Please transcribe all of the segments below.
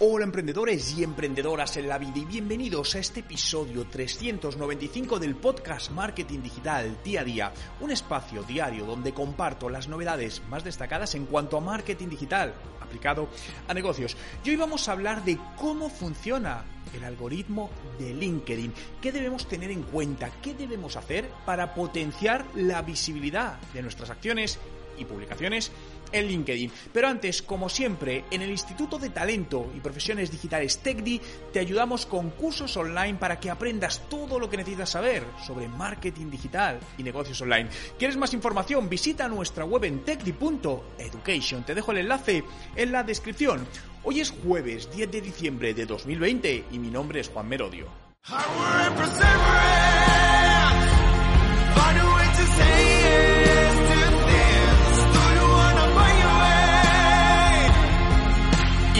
Hola emprendedores y emprendedoras en la vida y bienvenidos a este episodio 395 del podcast Marketing Digital Día a Día, un espacio diario donde comparto las novedades más destacadas en cuanto a marketing digital aplicado a negocios. Y hoy vamos a hablar de cómo funciona el algoritmo de LinkedIn, qué debemos tener en cuenta, qué debemos hacer para potenciar la visibilidad de nuestras acciones y publicaciones en LinkedIn. Pero antes, como siempre, en el Instituto de Talento y Profesiones Digitales TechDi te ayudamos con cursos online para que aprendas todo lo que necesitas saber sobre marketing digital y negocios online. ¿Quieres más información? Visita nuestra web en techdi.education. Te dejo el enlace en la descripción. Hoy es jueves 10 de diciembre de 2020 y mi nombre es Juan Merodio.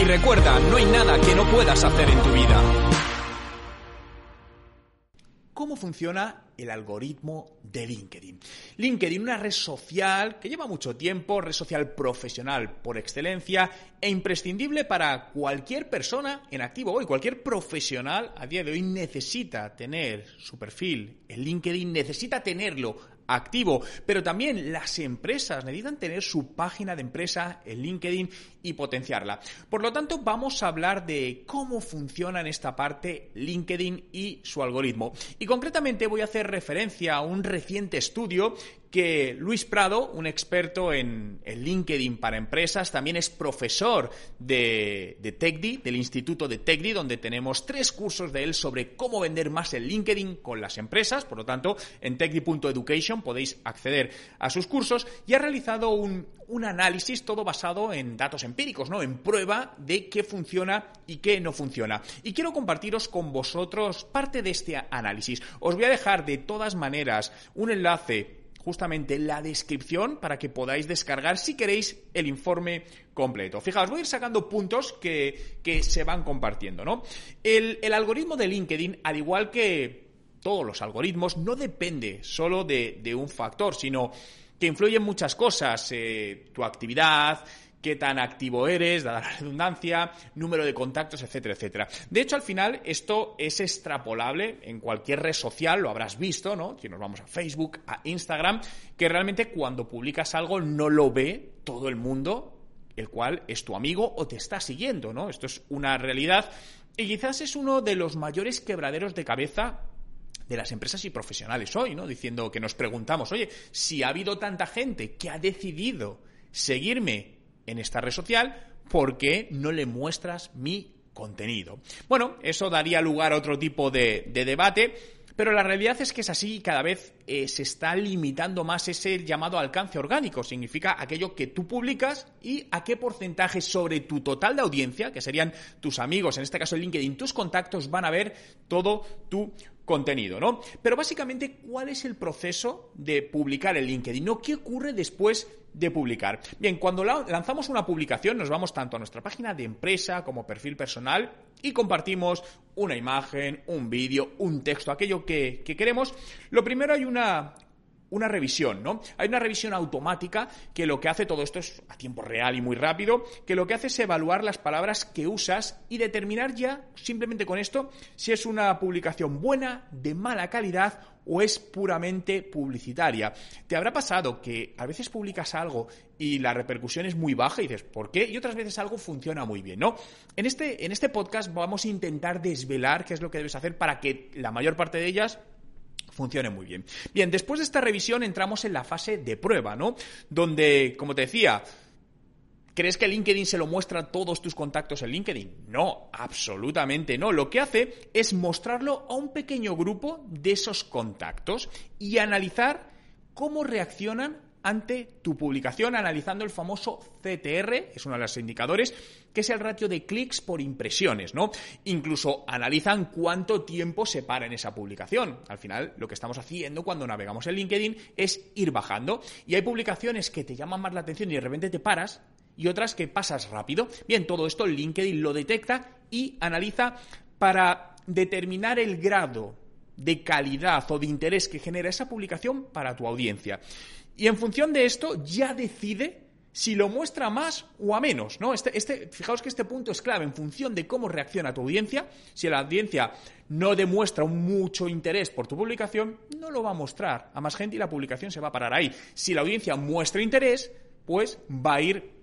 Recuerda, no hay nada que no puedas hacer en tu vida. ¿Cómo funciona el algoritmo de LinkedIn? LinkedIn, una red social que lleva mucho tiempo, red social profesional por excelencia e imprescindible para cualquier persona en activo hoy. Cualquier profesional a día de hoy necesita tener su perfil en LinkedIn, necesita tenerlo activo, pero también las empresas necesitan tener su página de empresa en LinkedIn y potenciarla. Por lo tanto, vamos a hablar de cómo funciona en esta parte LinkedIn y su algoritmo. Y concretamente voy a hacer referencia a un reciente estudio que Luis Prado, un experto en, LinkedIn para empresas, también es profesor de, de TechDi, del Instituto de TechDi, donde tenemos tres cursos de él sobre cómo vender más en LinkedIn con las empresas. Por lo tanto, en techdi.education podéis acceder a sus cursos y ha realizado un, un análisis todo basado en datos empíricos, ¿no? En prueba de qué funciona y qué no funciona. Y quiero compartiros con vosotros parte de este análisis. Os voy a dejar de todas maneras un enlace justamente la descripción para que podáis descargar si queréis el informe completo. Fijaos, voy a ir sacando puntos que, se van compartiendo, ¿no? El, algoritmo de LinkedIn, al igual que todos los algoritmos, no depende solo de, un factor, sino que influyen muchas cosas, eh, tu actividad, qué tan activo eres, dada la redundancia, número de contactos, etcétera, etcétera. De hecho, al final, esto es extrapolable en cualquier red social, lo habrás visto, ¿no? Si nos vamos a Facebook, a Instagram, que realmente cuando publicas algo no lo ve todo el mundo, el cual es tu amigo o te está siguiendo, ¿no? Esto es una realidad y quizás es uno de los mayores quebraderos de cabeza de las empresas y profesionales hoy, ¿no? Diciendo que nos preguntamos, oye, si ha habido tanta gente que ha decidido seguirme en esta red social porque no le muestras mi contenido. Bueno, eso daría lugar a otro tipo de, debate, pero la realidad es que es así y cada vez eh, se está limitando más ese llamado alcance orgánico. Significa aquello que tú publicas y a qué porcentaje sobre tu total de audiencia, que serían tus amigos, en este caso LinkedIn, tus contactos, van a ver todo tu contenido, ¿no? Pero básicamente, ¿cuál es el proceso de publicar en LinkedIn? ¿No? ¿Qué ocurre después de publicar? Bien, cuando lanzamos una publicación nos vamos tanto a nuestra página de empresa como perfil personal y compartimos una imagen, un vídeo, un texto, aquello que, que queremos. Lo primero hay una, una revisión, ¿no? Hay una revisión automática que lo que hace todo esto es a tiempo real y muy rápido, que lo que hace es evaluar las palabras que usas y determinar ya, simplemente con esto, si es una publicación buena, de mala calidad o es puramente publicitaria. ¿Te habrá pasado que a veces publicas algo y la repercusión es muy baja y dices, ¿por qué? Y otras veces algo funciona muy bien, ¿no? En este, en este podcast vamos a intentar desvelar qué es lo que debes hacer para que la mayor parte de ellas funcione muy bien. Bien, después de esta revisión entramos en la fase de prueba, ¿no? Donde, como te decía, ¿Crees que LinkedIn se lo muestra a todos tus contactos en LinkedIn? No, absolutamente no. Lo que hace es mostrarlo a un pequeño grupo de esos contactos y analizar cómo reaccionan ante tu publicación, analizando el famoso CTR, es uno de los indicadores que es el ratio de clics por impresiones, ¿no? Incluso analizan cuánto tiempo se para en esa publicación. Al final, lo que estamos haciendo cuando navegamos en LinkedIn es ir bajando. Y hay publicaciones que te llaman más la atención y de repente te paras y otras que pasas rápido. Bien, todo esto LinkedIn lo detecta y analiza para determinar el grado de calidad o de interés que genera esa publicación para tu audiencia. Y en función de esto ya decide si lo muestra más o a menos, ¿no? Este, este, fijaos que este punto es clave en función de cómo reacciona tu audiencia. Si la audiencia no demuestra mucho interés por tu publicación, no lo va a mostrar a más gente y la publicación se va a parar ahí. Si la audiencia muestra interés, pues va a ir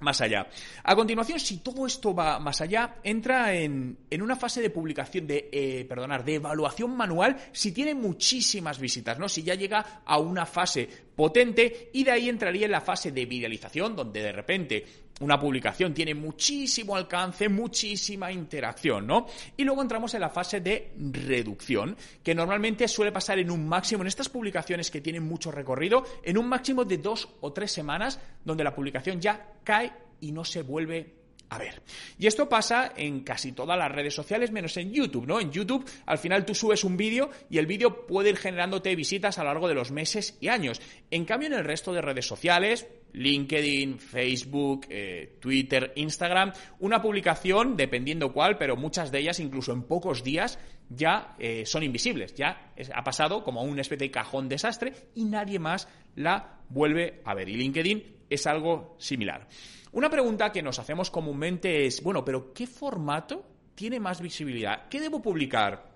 más allá. A continuación, si todo esto va más allá, entra en, una fase de publicación, de, eh, perdonar, de evaluación manual si tiene muchísimas visitas, ¿no? Si ya llega a una fase potente y de ahí entraría en la fase de viralización, donde de repente una publicación tiene muchísimo alcance, muchísima interacción, ¿no? Y luego entramos en la fase de reducción, que normalmente suele pasar en un máximo, en estas publicaciones que tienen mucho recorrido, en un máximo de dos o tres semanas, donde la publicación ya cae y no se vuelve a ver. Y esto pasa en casi todas las redes sociales, menos en YouTube, ¿no? En YouTube, al final tú subes un vídeo y el vídeo puede ir generándote visitas a lo largo de los meses y años. En cambio, en el resto de redes sociales, LinkedIn, Facebook, eh, Twitter, Instagram, una publicación, dependiendo cuál, pero muchas de ellas, incluso en pocos días, ya eh, son invisibles. Ya ha pasado como un especie de cajón desastre y nadie más la vuelve a ver. Y LinkedIn es algo similar. Una pregunta que nos hacemos comúnmente es, bueno, pero ¿qué formato tiene más visibilidad? ¿Qué debo publicar?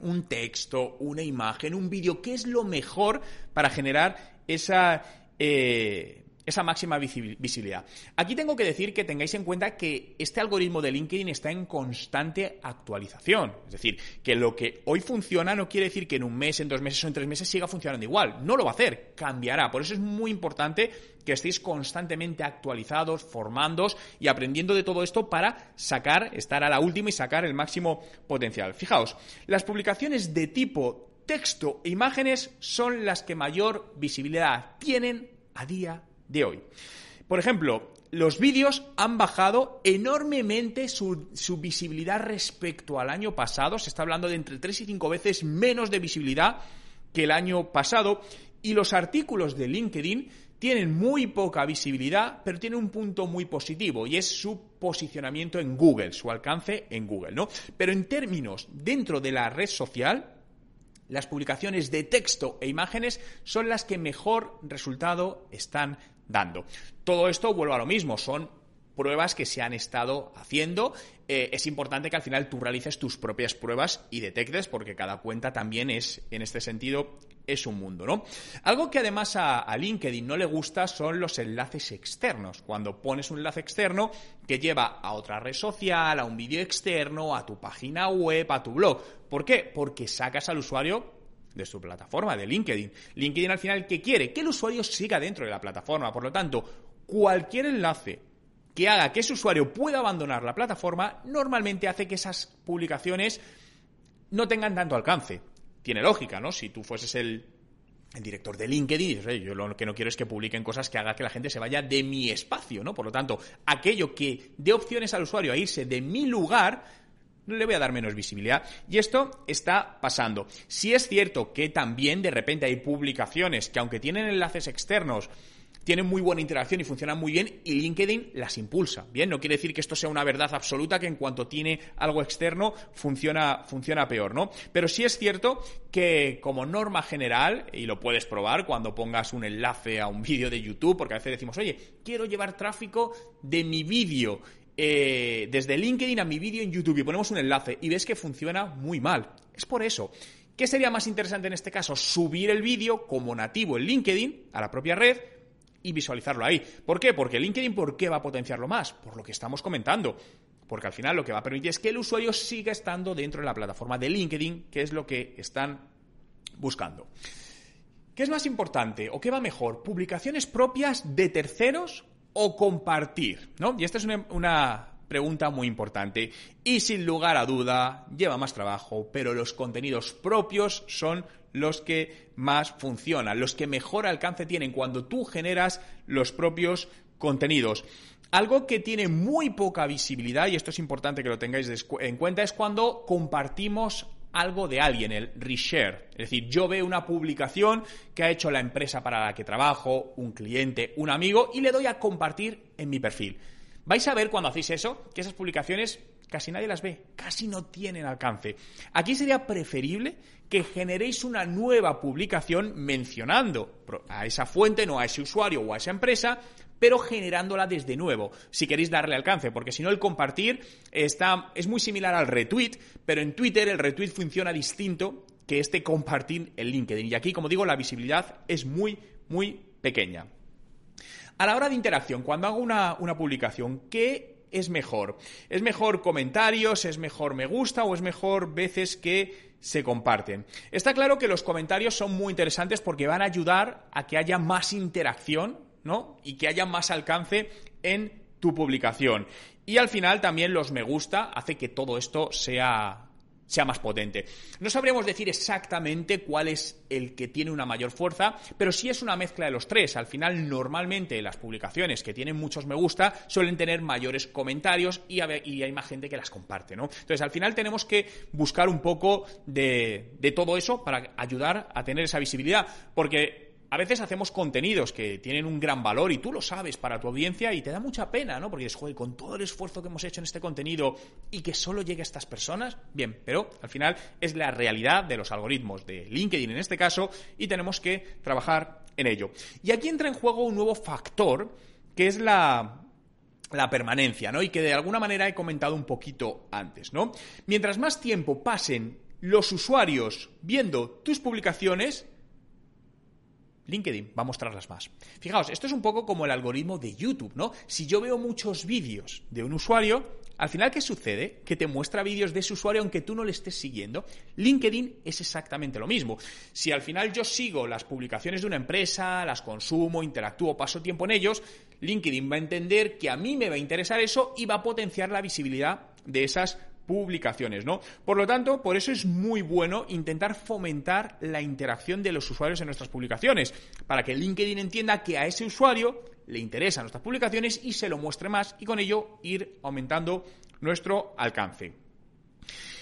¿Un texto, una imagen, un vídeo? ¿Qué es lo mejor para generar esa... Eh, esa máxima visibilidad. Aquí tengo que decir que tengáis en cuenta que este algoritmo de LinkedIn está en constante actualización. Es decir, que lo que hoy funciona no quiere decir que en un mes, en dos meses o en tres meses siga funcionando igual. No lo va a hacer, cambiará. Por eso es muy importante que estéis constantemente actualizados, formándos y aprendiendo de todo esto para sacar, estar a la última y sacar el máximo potencial. Fijaos, las publicaciones de tipo texto e imágenes son las que mayor visibilidad tienen a día de hoy. Por ejemplo, los vídeos han bajado enormemente su, visibilidad respecto al año pasado. Se está hablando de entre 3 y 5 veces menos de visibilidad que el año pasado. Y los artículos de LinkedIn tienen muy poca visibilidad, pero tienen un punto muy positivo y es su posicionamiento en Google, su alcance en Google, ¿no? Pero en términos dentro de la red social, las publicaciones de texto e imágenes son las que mejor resultado están dando. Todo esto, vuelvo a lo mismo, son pruebas que se han estado haciendo. Eh, es importante que al final tú realices tus propias pruebas y detectes, porque cada cuenta también es, en este sentido, es un mundo, ¿no? Algo que además a, a, LinkedIn no le gusta son los enlaces externos. Cuando pones un enlace externo que lleva a otra red social, a un vídeo externo, a tu página web, a tu blog. ¿Por qué? Porque sacas al usuario de su plataforma, de LinkedIn. LinkedIn al final, ¿qué quiere? Que el usuario siga dentro de la plataforma. Por lo tanto, cualquier enlace que haga que ese usuario pueda abandonar la plataforma, normalmente hace que esas publicaciones no tengan tanto alcance. Tiene lógica, ¿no? Si tú fueses el, director de LinkedIn, yo lo que no quiero es que publiquen cosas que haga que la gente se vaya de mi espacio, ¿no? Por lo tanto, aquello que dé opciones al usuario a irse de mi lugar, le voy a dar menos visibilidad. Y esto está pasando. Si es cierto que también de repente hay publicaciones que aunque tienen enlaces externos, tienen muy buena interacción y funcionan muy bien y LinkedIn las impulsa. Bien, no quiere decir que esto sea una verdad absoluta que en cuanto tiene algo externo funciona, funciona peor, ¿no? Pero sí es cierto que como norma general, y lo puedes probar cuando pongas un enlace a un vídeo de YouTube, porque a veces decimos, oye, quiero llevar tráfico de mi vídeo eh, desde LinkedIn a mi vídeo en YouTube y ponemos un enlace y ves que funciona muy mal. Es por eso. ¿Qué sería más interesante en este caso? Subir el vídeo como nativo en LinkedIn a la propia red y visualizarlo ahí. ¿Por qué? Porque LinkedIn, ¿por qué va a potenciarlo más? Por lo que estamos comentando. Porque al final lo que va a permitir es que el usuario siga estando dentro de la plataforma de LinkedIn, que es lo que están buscando. ¿Qué es más importante o qué va mejor? ¿Publicaciones propias de terceros o compartir? ¿no? Y esta es una, pregunta muy importante. Y sin lugar a duda, lleva más trabajo, pero los contenidos propios son los que más funcionan, los que mejor alcance tienen cuando tú generas los propios contenidos. Algo que tiene muy poca visibilidad, y esto es importante que lo tengáis en cuenta, es cuando compartimos algo de alguien, el reshare. Es decir, yo veo una publicación que ha hecho la empresa para la que trabajo, un cliente, un amigo, y le doy a compartir en mi perfil. Vais a ver cuando hacéis eso que esas publicaciones casi nadie las ve, casi no tienen alcance. Aquí sería preferible que generéis una nueva publicación mencionando a esa fuente, no a ese usuario o a esa empresa, pero generándola desde nuevo, si queréis darle alcance, porque si no el compartir está, es muy similar al retweet, pero en Twitter el retweet funciona distinto que este compartir en LinkedIn. Y aquí, como digo, la visibilidad es muy, muy pequeña. A la hora de interacción, cuando hago una, una publicación, ¿qué es mejor? ¿Es mejor comentarios? ¿Es mejor me gusta? ¿O es mejor veces que se comparten? Está claro que los comentarios son muy interesantes porque van a ayudar a que haya más interacción ¿no? Y que haya más alcance en tu publicación. Y al final también los me gusta hace que todo esto sea sea más potente. No sabríamos decir exactamente cuál es el que tiene una mayor fuerza, pero sí es una mezcla de los tres. Al final, normalmente las publicaciones que tienen muchos me gusta suelen tener mayores comentarios y, hay más gente que las comparte, ¿no? Entonces, al final tenemos que buscar un poco de, de todo eso para ayudar a tener esa visibilidad, porque a veces hacemos contenidos que tienen un gran valor y tú lo sabes para tu audiencia y te da mucha pena, ¿no? Porque dices, joder, con todo el esfuerzo que hemos hecho en este contenido y que solo llegue a estas personas, bien, pero al final es la realidad de los algoritmos de LinkedIn en este caso y tenemos que trabajar en ello. Y aquí entra en juego un nuevo factor que es la, la permanencia, ¿no? Y que de alguna manera he comentado un poquito antes, ¿no? Mientras más tiempo pasen los usuarios viendo tus publicaciones, LinkedIn va a mostrarlas más. Fijaos, esto es un poco como el algoritmo de YouTube, ¿no? Si yo veo muchos vídeos de un usuario, al final, ¿qué sucede? Que te muestra vídeos de ese usuario aunque tú no le estés siguiendo. LinkedIn es exactamente lo mismo. Si al final yo sigo las publicaciones de una empresa, las consumo, interactúo, paso tiempo en ellos, LinkedIn va a entender que a mí me va a interesar eso y va a potenciar la visibilidad de esas publicaciones, ¿no? Por lo tanto, por eso es muy bueno intentar fomentar la interacción de los usuarios en nuestras publicaciones, para que LinkedIn entienda que a ese usuario le interesan nuestras publicaciones y se lo muestre más y con ello ir aumentando nuestro alcance.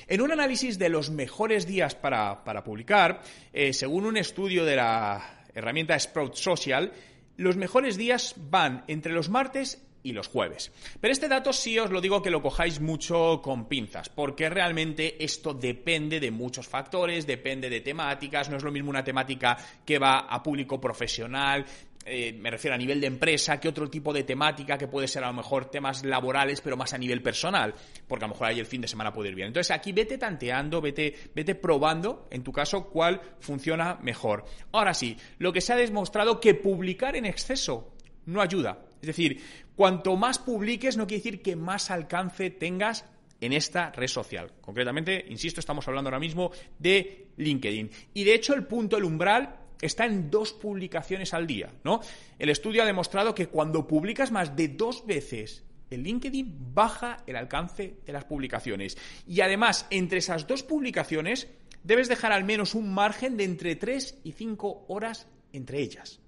En un análisis de los mejores días para, publicar, eh, según un estudio de la herramienta Sprout Social, los mejores días van entre los martes y los jueves. Pero este dato sí os lo digo que lo cojáis mucho con pinzas, porque realmente esto depende de muchos factores, depende de temáticas, no es lo mismo una temática que va a público profesional, eh, me refiero a nivel de empresa, que otro tipo de temática que puede ser a lo mejor temas laborales, pero más a nivel personal, porque a lo mejor ahí el fin de semana puede ir bien. Entonces aquí vete tanteando, vete, vete probando, en tu caso, cuál funciona mejor. Ahora sí, lo que se ha demostrado que publicar en exceso no ayuda. Es decir, cuanto más publiques no quiere decir que más alcance tengas en esta red social. Concretamente, insisto, estamos hablando ahora mismo de LinkedIn. Y de hecho, el punto, el umbral, está en dos publicaciones al día, ¿no? El estudio ha demostrado que cuando publicas más de dos veces en LinkedIn baja el alcance de las publicaciones. Y además, entre esas dos publicaciones, debes dejar al menos un margen de entre 3 y 5 horas entre ellas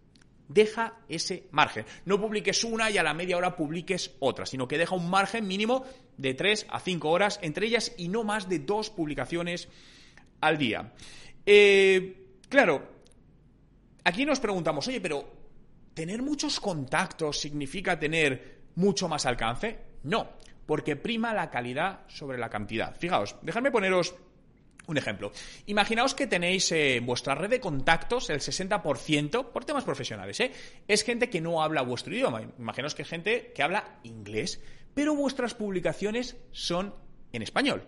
deja ese margen. No publiques una y a la media hora publiques otra, sino que deja un margen mínimo de 3 a 5 horas entre ellas y no más de dos publicaciones al día. Eh, claro, aquí nos preguntamos, oye, pero ¿tener muchos contactos significa tener mucho más alcance? No, porque prima la calidad sobre la cantidad. Fijaos, dejadme poneros un ejemplo. Imaginaos que tenéis en eh, vuestra red de contactos el 60%, por temas profesionales, ¿eh? es gente que no habla vuestro idioma. Imaginaos que gente que habla inglés, pero vuestras publicaciones son en español.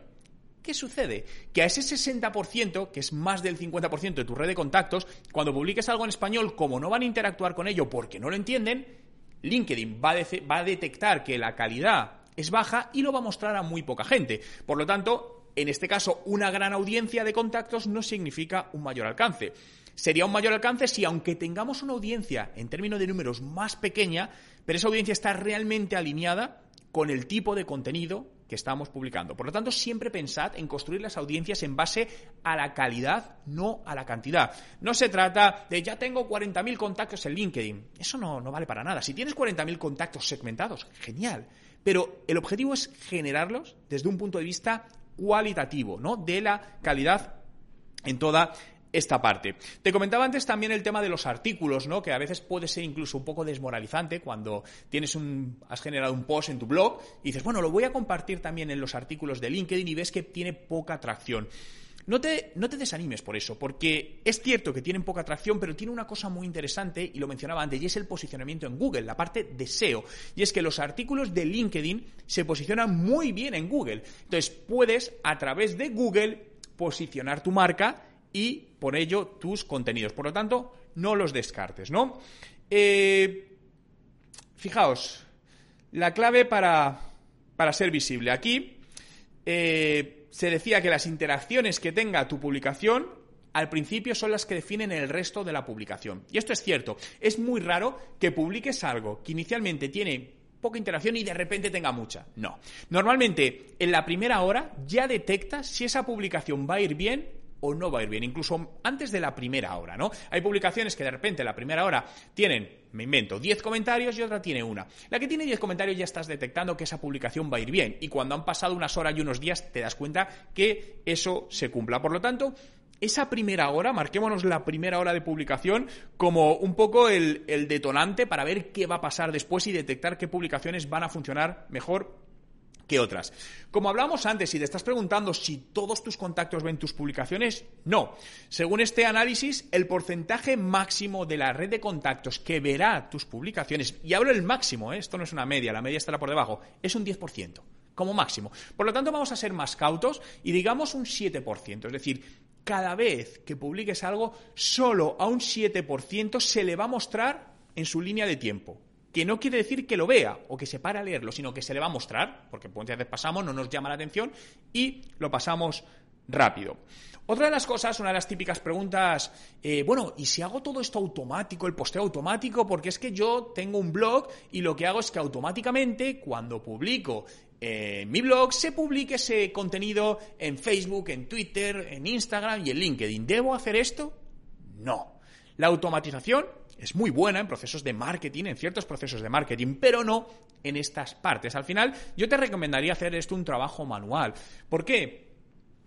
¿Qué sucede? Que a ese 60%, que es más del 50% de tu red de contactos, cuando publiques algo en español, como no van a interactuar con ello porque no lo entienden, LinkedIn va va a detectar que la calidad es baja y lo va a mostrar a muy poca gente. Por lo tanto, en este caso, una gran audiencia de contactos no significa un mayor alcance. Sería un mayor alcance si, aunque tengamos una audiencia en términos de números más pequeña, pero esa audiencia está realmente alineada con el tipo de contenido que estamos publicando. Por lo tanto, siempre pensad en construir las audiencias en base a la calidad, no a la cantidad. No se trata de ya tengo 40.000 contactos en LinkedIn. Eso no, no vale para nada. Si tienes 40.000 contactos segmentados, genial. Pero el objetivo es generarlos desde un punto de vista cualitativo, ¿no? De la calidad en toda esta parte. Te comentaba antes también el tema de los artículos, ¿no? Que a veces puede ser incluso un poco desmoralizante cuando tienes un, has generado un post en tu blog y dices, bueno, lo voy a compartir también en los artículos de LinkedIn y ves que tiene poca atracción. No te, no te, desanimes por eso, porque es cierto que tienen poca atracción, pero tiene una cosa muy interesante, y lo mencionaba antes, y es el posicionamiento en Google, la parte de SEO. Y es que los artículos de LinkedIn se posicionan muy bien en Google. Entonces, puedes, a través de Google, posicionar tu marca y por ello tus contenidos. Por lo tanto, no los descartes, ¿no? Eh, fijaos, la clave para, para ser visible. Aquí eh, se decía que las interacciones que tenga tu publicación al principio son las que definen el resto de la publicación. Y esto es cierto. Es muy raro que publiques algo que inicialmente tiene poca interacción y de repente tenga mucha. No. Normalmente, en la primera hora ya detectas si esa publicación va a ir bien o no va a ir bien, incluso antes de la primera hora, ¿no? Hay publicaciones que de repente en la primera hora tienen, me invento, 10 comentarios y otra tiene una. La que tiene 10 comentarios ya estás detectando que esa publicación va a ir bien y cuando han pasado unas horas y unos días te das cuenta que eso se cumpla. Por lo tanto, esa primera hora, marquémonos la primera hora de publicación como un poco el, el, detonante para ver qué va a pasar después y detectar qué publicaciones van a funcionar mejor que otras. Como hablamos antes, si te estás preguntando si todos tus contactos ven tus publicaciones, no. Según este análisis, el porcentaje máximo de la red de contactos que verá tus publicaciones, y hablo el máximo, ¿eh? esto no es una media, la media estará por debajo, es un 10%, como máximo. Por lo tanto, vamos a ser más cautos y digamos un 7%, es decir, cada vez que publiques algo, solo a un 7% se le va a mostrar en su línea de tiempo que no quiere decir que lo vea o que se para a leerlo, sino que se le va a mostrar, porque muchas veces pasamos, no nos llama la atención y lo pasamos rápido. Otra de las cosas, una de las típicas preguntas, eh, bueno, ¿y si hago todo esto automático, el posteo automático? Porque es que yo tengo un blog y lo que hago es que automáticamente cuando publico eh, mi blog se publique ese contenido en Facebook, en Twitter, en Instagram y en LinkedIn. ¿Debo hacer esto? No. La automatización es muy buena en procesos de marketing, en ciertos procesos de marketing, pero no en estas partes. Al final, yo te recomendaría hacer esto un trabajo manual. ¿Por qué?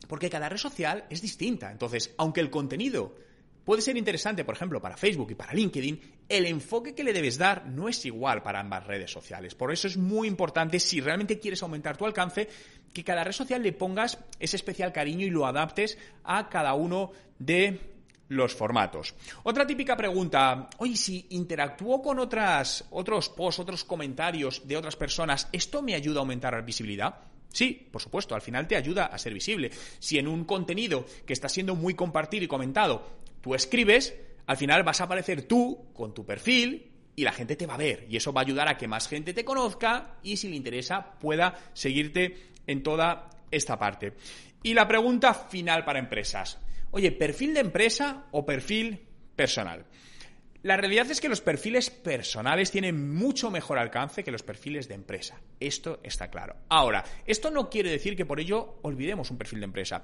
Porque cada red social es distinta. Entonces, aunque el contenido puede ser interesante, por ejemplo, para Facebook y para LinkedIn, el enfoque que le debes dar no es igual para ambas redes sociales. Por eso es muy importante, si realmente quieres aumentar tu alcance, que cada red social le pongas ese especial cariño y lo adaptes a cada uno de los formatos. Otra típica pregunta, oye, si interactúo con otras, otros posts, otros comentarios de otras personas, ¿esto me ayuda a aumentar la visibilidad? Sí, por supuesto, al final te ayuda a ser visible. Si en un contenido que está siendo muy compartido y comentado, tú escribes, al final vas a aparecer tú con tu perfil y la gente te va a ver. Y eso va a ayudar a que más gente te conozca y si le interesa pueda seguirte en toda esta parte. Y la pregunta final para empresas. Oye, ¿perfil de empresa o perfil personal? La realidad es que los perfiles personales tienen mucho mejor alcance que los perfiles de empresa. Esto está claro. Ahora, esto no quiere decir que por ello olvidemos un perfil de empresa.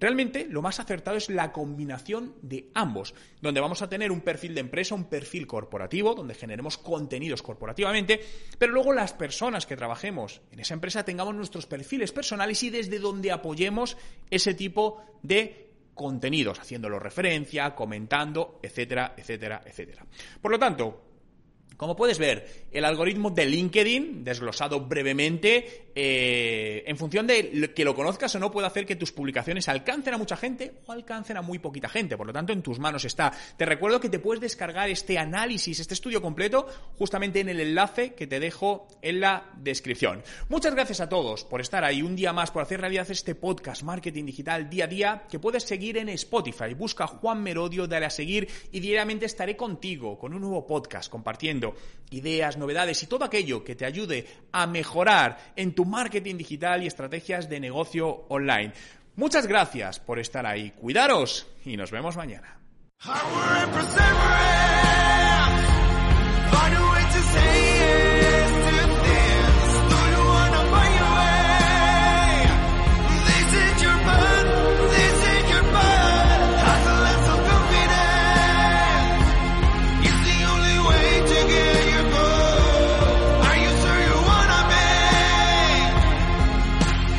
Realmente lo más acertado es la combinación de ambos, donde vamos a tener un perfil de empresa, un perfil corporativo, donde generemos contenidos corporativamente, pero luego las personas que trabajemos en esa empresa tengamos nuestros perfiles personales y desde donde apoyemos ese tipo de contenidos, haciéndolo referencia, comentando, etcétera, etcétera, etcétera. Por lo tanto, como puedes ver, el algoritmo de LinkedIn, desglosado brevemente, eh, en función de que lo conozcas o no, puede hacer que tus publicaciones alcancen a mucha gente o alcancen a muy poquita gente. Por lo tanto, en tus manos está. Te recuerdo que te puedes descargar este análisis, este estudio completo, justamente en el enlace que te dejo en la descripción. Muchas gracias a todos por estar ahí un día más, por hacer realidad este podcast Marketing Digital día a día, que puedes seguir en Spotify. Busca Juan Merodio, dale a seguir y diariamente estaré contigo con un nuevo podcast compartiendo ideas, novedades y todo aquello que te ayude a mejorar en tu marketing digital y estrategias de negocio online. Muchas gracias por estar ahí. Cuidaros y nos vemos mañana.